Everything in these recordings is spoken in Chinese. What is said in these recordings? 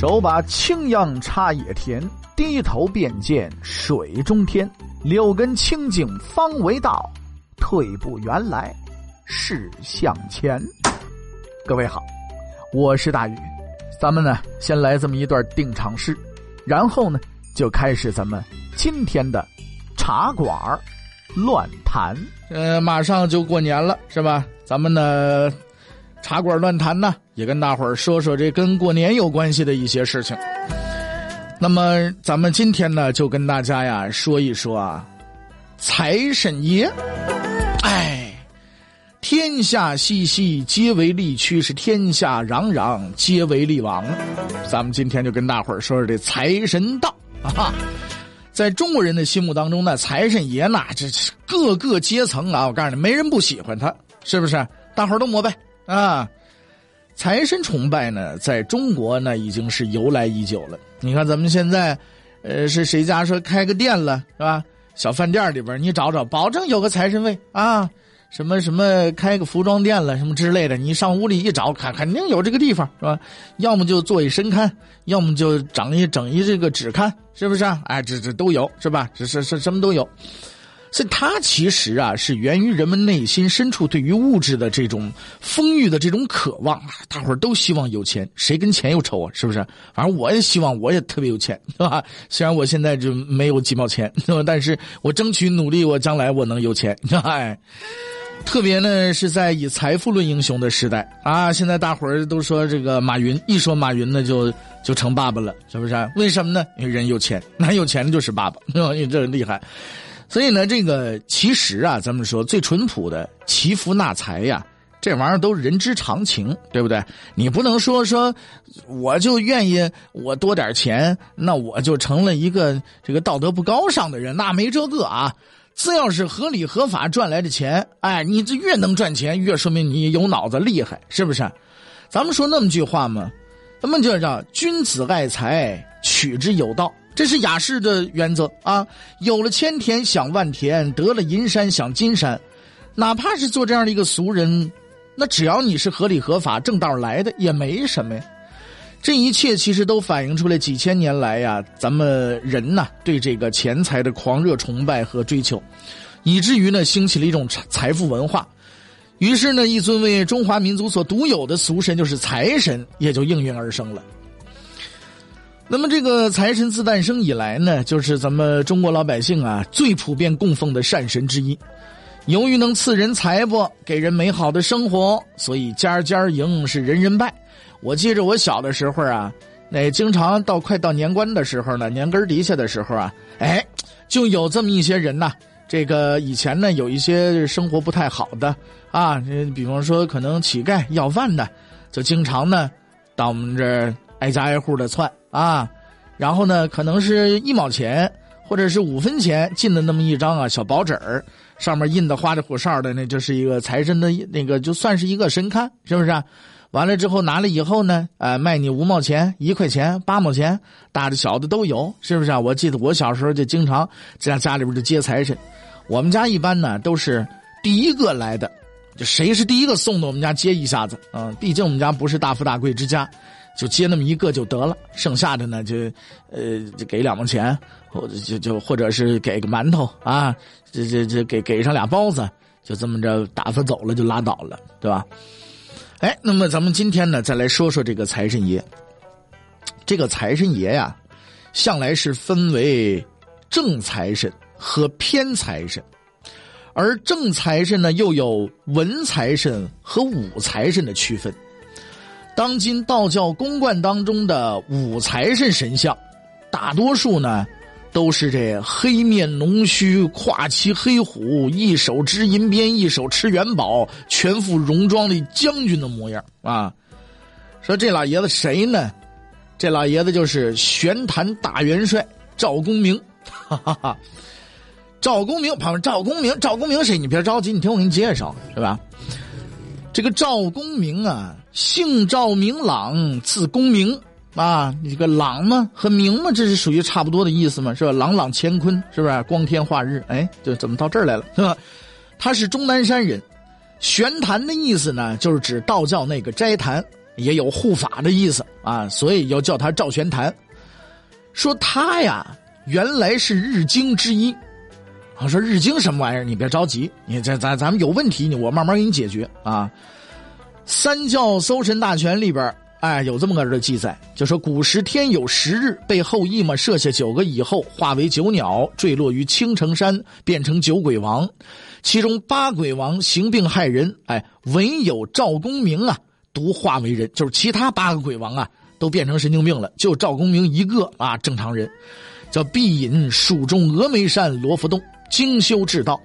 手把青秧插野田，低头便见水中天。六根清净方为道，退步原来是向前。各位好，我是大宇，咱们呢先来这么一段定场诗，然后呢就开始咱们今天的茶馆乱谈。呃，马上就过年了，是吧？咱们呢茶馆乱谈呢，也跟大伙儿说说这跟过年有关系的一些事情。那么，咱们今天呢，就跟大家呀说一说啊，财神爷。哎，天下熙熙，皆为利驱；是天下攘攘，皆为利往。咱们今天就跟大伙儿说说这财神道啊。在中国人的心目当中呢，财神爷呐，这各个阶层啊，我告诉你，没人不喜欢他，是不是？大伙儿都膜拜啊。财神崇拜呢，在中国呢已经是由来已久了。你看咱们现在，呃，是谁家说开个店了，是吧？小饭店里边你找找，保证有个财神位啊。什么什么开个服装店了，什么之类的，你上屋里一找，肯肯定有这个地方，是吧？要么就做一神龛，要么就整一整一这个纸龛，是不是啊？哎，这这都有，是吧？这是是什么都有。所以它其实啊，是源于人们内心深处对于物质的这种丰裕的这种渴望啊。大伙儿都希望有钱，谁跟钱有仇啊？是不是？反正我也希望我也特别有钱，是吧？虽然我现在就没有几毛钱，是吧？但是我争取努力，我将来我能有钱，哎。特别呢是在以财富论英雄的时代啊。现在大伙儿都说这个马云，一说马云呢就就成爸爸了，是不是？为什么呢？因为人有钱，那有钱的就是爸爸，因为这厉害。所以呢，这个其实啊，咱们说最淳朴的祈福纳财呀，这玩意儿都人之常情，对不对？你不能说说，我就愿意我多点钱，那我就成了一个这个道德不高尚的人，那没这个啊。只要是合理合法赚来的钱，哎，你这越能赚钱，越说明你有脑子厉害，是不是？咱们说那么句话嘛，咱们就叫君子爱财，取之有道。这是雅士的原则啊！有了千田想万田，得了银山想金山，哪怕是做这样的一个俗人，那只要你是合理合法、正道来的，也没什么呀。这一切其实都反映出来几千年来呀，咱们人呐对这个钱财的狂热崇拜和追求，以至于呢兴起了一种财富文化。于是呢，一尊为中华民族所独有的俗神，就是财神，也就应运而生了。那么，这个财神自诞生以来呢，就是咱们中国老百姓啊最普遍供奉的善神之一。由于能赐人财帛，给人美好的生活，所以家家迎，是人人拜。我记着我小的时候啊，那经常到快到年关的时候呢，年根底下的时候啊，哎，就有这么一些人呐。这个以前呢，有一些生活不太好的啊，比方说可能乞丐要饭的，就经常呢到我们这儿。挨家挨户的窜啊，然后呢，可能是一毛钱或者是五分钱进的那么一张啊小薄纸儿，上面印的花里胡哨的，那就是一个财神的那个，就算是一个神龛，是不是？完了之后拿了以后呢，呃，卖你五毛钱、一块钱、八毛钱，大的小的都有，是不是啊？我记得我小时候就经常在家里边就接财神，我们家一般呢都是第一个来的，就谁是第一个送的，我们家接一下子啊，毕竟我们家不是大富大贵之家。就接那么一个就得了，剩下的呢就，呃，就给两毛钱，或者就就或者是给个馒头啊，这这这给给上俩包子，就这么着打发走了就拉倒了，对吧？哎，那么咱们今天呢再来说说这个财神爷。这个财神爷呀，向来是分为正财神和偏财神，而正财神呢又有文财神和武财神的区分。当今道教宫观当中的五财神神像，大多数呢都是这黑面浓须、跨骑黑虎，一手执银鞭，一手持元宝，全副戎装的将军的模样啊。说这老爷子谁呢？这老爷子就是玄坛大元帅赵公明。哈哈哈，赵公明，旁边赵公明，赵公明谁？你别着急，你听我给你介绍，是吧？这个赵公明啊。姓赵名朗，字公明啊，你这个朗嘛和明嘛，这是属于差不多的意思嘛，是吧？朗朗乾坤，是不是？光天化日，哎，就怎么到这儿来了，是吧？他是终南山人，玄坛的意思呢，就是指道教那个斋坛，也有护法的意思啊，所以要叫他赵玄坛。说他呀，原来是日经之一。我说日经什么玩意儿？你别着急，你这咱咱们有问题你，我慢慢给你解决啊。三教搜神大全里边，哎，有这么个的记载，就说古时天有十日，被后羿嘛射下九个以后，化为九鸟，坠落于青城山，变成九鬼王。其中八鬼王行病害人，哎，唯有赵公明啊，独化为人，就是其他八个鬼王啊，都变成神经病了，就赵公明一个啊，正常人，叫必隐蜀中峨眉山罗浮洞。精修至道，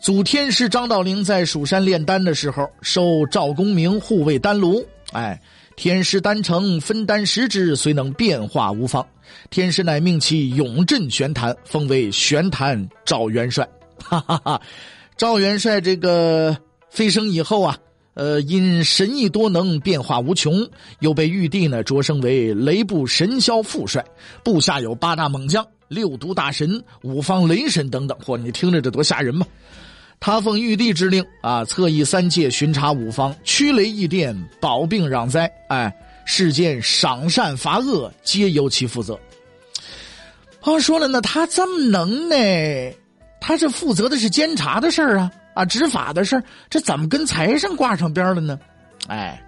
祖天师张道陵在蜀山炼丹的时候，受赵公明护卫丹炉。哎，天师丹成，分丹十指，虽能变化无方。天师乃命其永镇玄坛，封为玄坛赵元帅。哈哈哈！赵元帅这个飞升以后啊，呃，因神意多能，变化无穷，又被玉帝呢擢升为雷部神霄副帅，部下有八大猛将。六毒大神、五方雷神等等，嚯！你听着这多吓人吧？他奉玉帝之令啊，侧翼三界巡查五方，驱雷役电，保病攘灾。哎，世间赏善罚恶，皆由其负责。啊，说了呢，他这么能耐，他这负责的是监察的事儿啊，啊，执法的事儿，这怎么跟财神挂上边了呢？哎，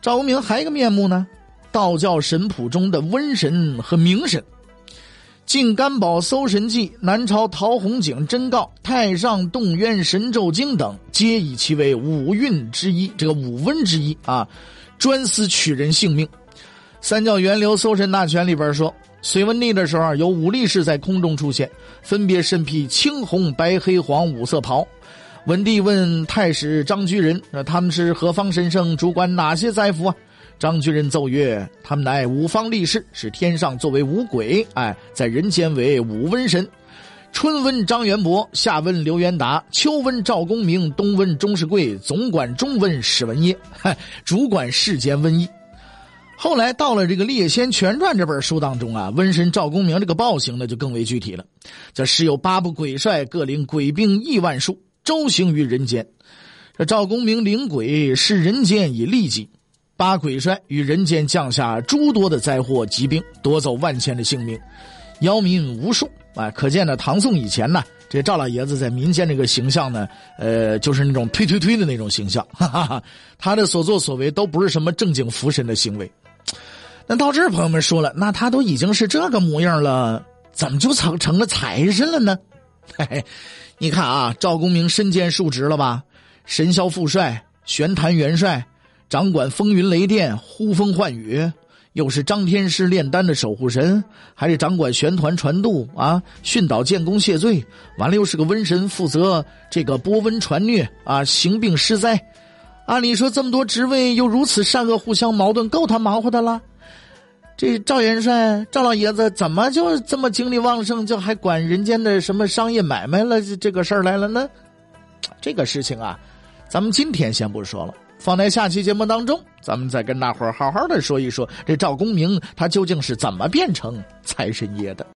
赵无明还有个面目呢，道教神谱中的瘟神和明神。《晋干宝搜神记》《南朝陶弘景真诰》《太上洞渊神咒经》等，皆以其为五运之一，这个五瘟之一啊，专司取人性命。三教源流搜神大全里边说，隋文帝的时候有五力士在空中出现，分别身披青红白黑黄五色袍。文帝问太史张居仁：“那他们是何方神圣？主管哪些灾福啊？”张居仁奏曰：“他们乃五方力士，是天上作为五鬼，哎，在人间为五瘟神。春瘟张元伯，夏瘟刘元达，秋瘟赵公明，冬瘟钟世贵，总管中瘟史文业，主管世间瘟疫。后来到了这个《列仙全传》这本书当中啊，瘟神赵公明这个暴行呢就更为具体了，这时有八部鬼帅，各领鬼兵亿万数，周行于人间。这赵公明领鬼，视人间以利己。”八鬼帅与人间降下诸多的灾祸疾病，夺走万千的性命，妖民无数。啊，可见呢，唐宋以前呢，这赵老爷子在民间这个形象呢，呃，就是那种推推推的那种形象。哈哈哈，他的所作所为都不是什么正经服神的行为。那到这儿，朋友们说了，那他都已经是这个模样了，怎么就成成了财神了呢？嘿嘿，你看啊，赵公明身兼数职了吧？神霄副帅、玄坛元帅。掌管风云雷电、呼风唤雨，又是张天师炼丹的守护神，还是掌管玄团传渡啊，训导建功谢罪。完了又是个瘟神，负责这个波瘟传虐啊，行病施灾。按理说这么多职位又如此善恶互相矛盾，够他忙活的了。这赵元帅、赵老爷子怎么就这么精力旺盛，就还管人间的什么商业买卖了这个事儿来了呢？这个事情啊，咱们今天先不说了。放在下期节目当中，咱们再跟大伙儿好好的说一说，这赵公明他究竟是怎么变成财神爷的。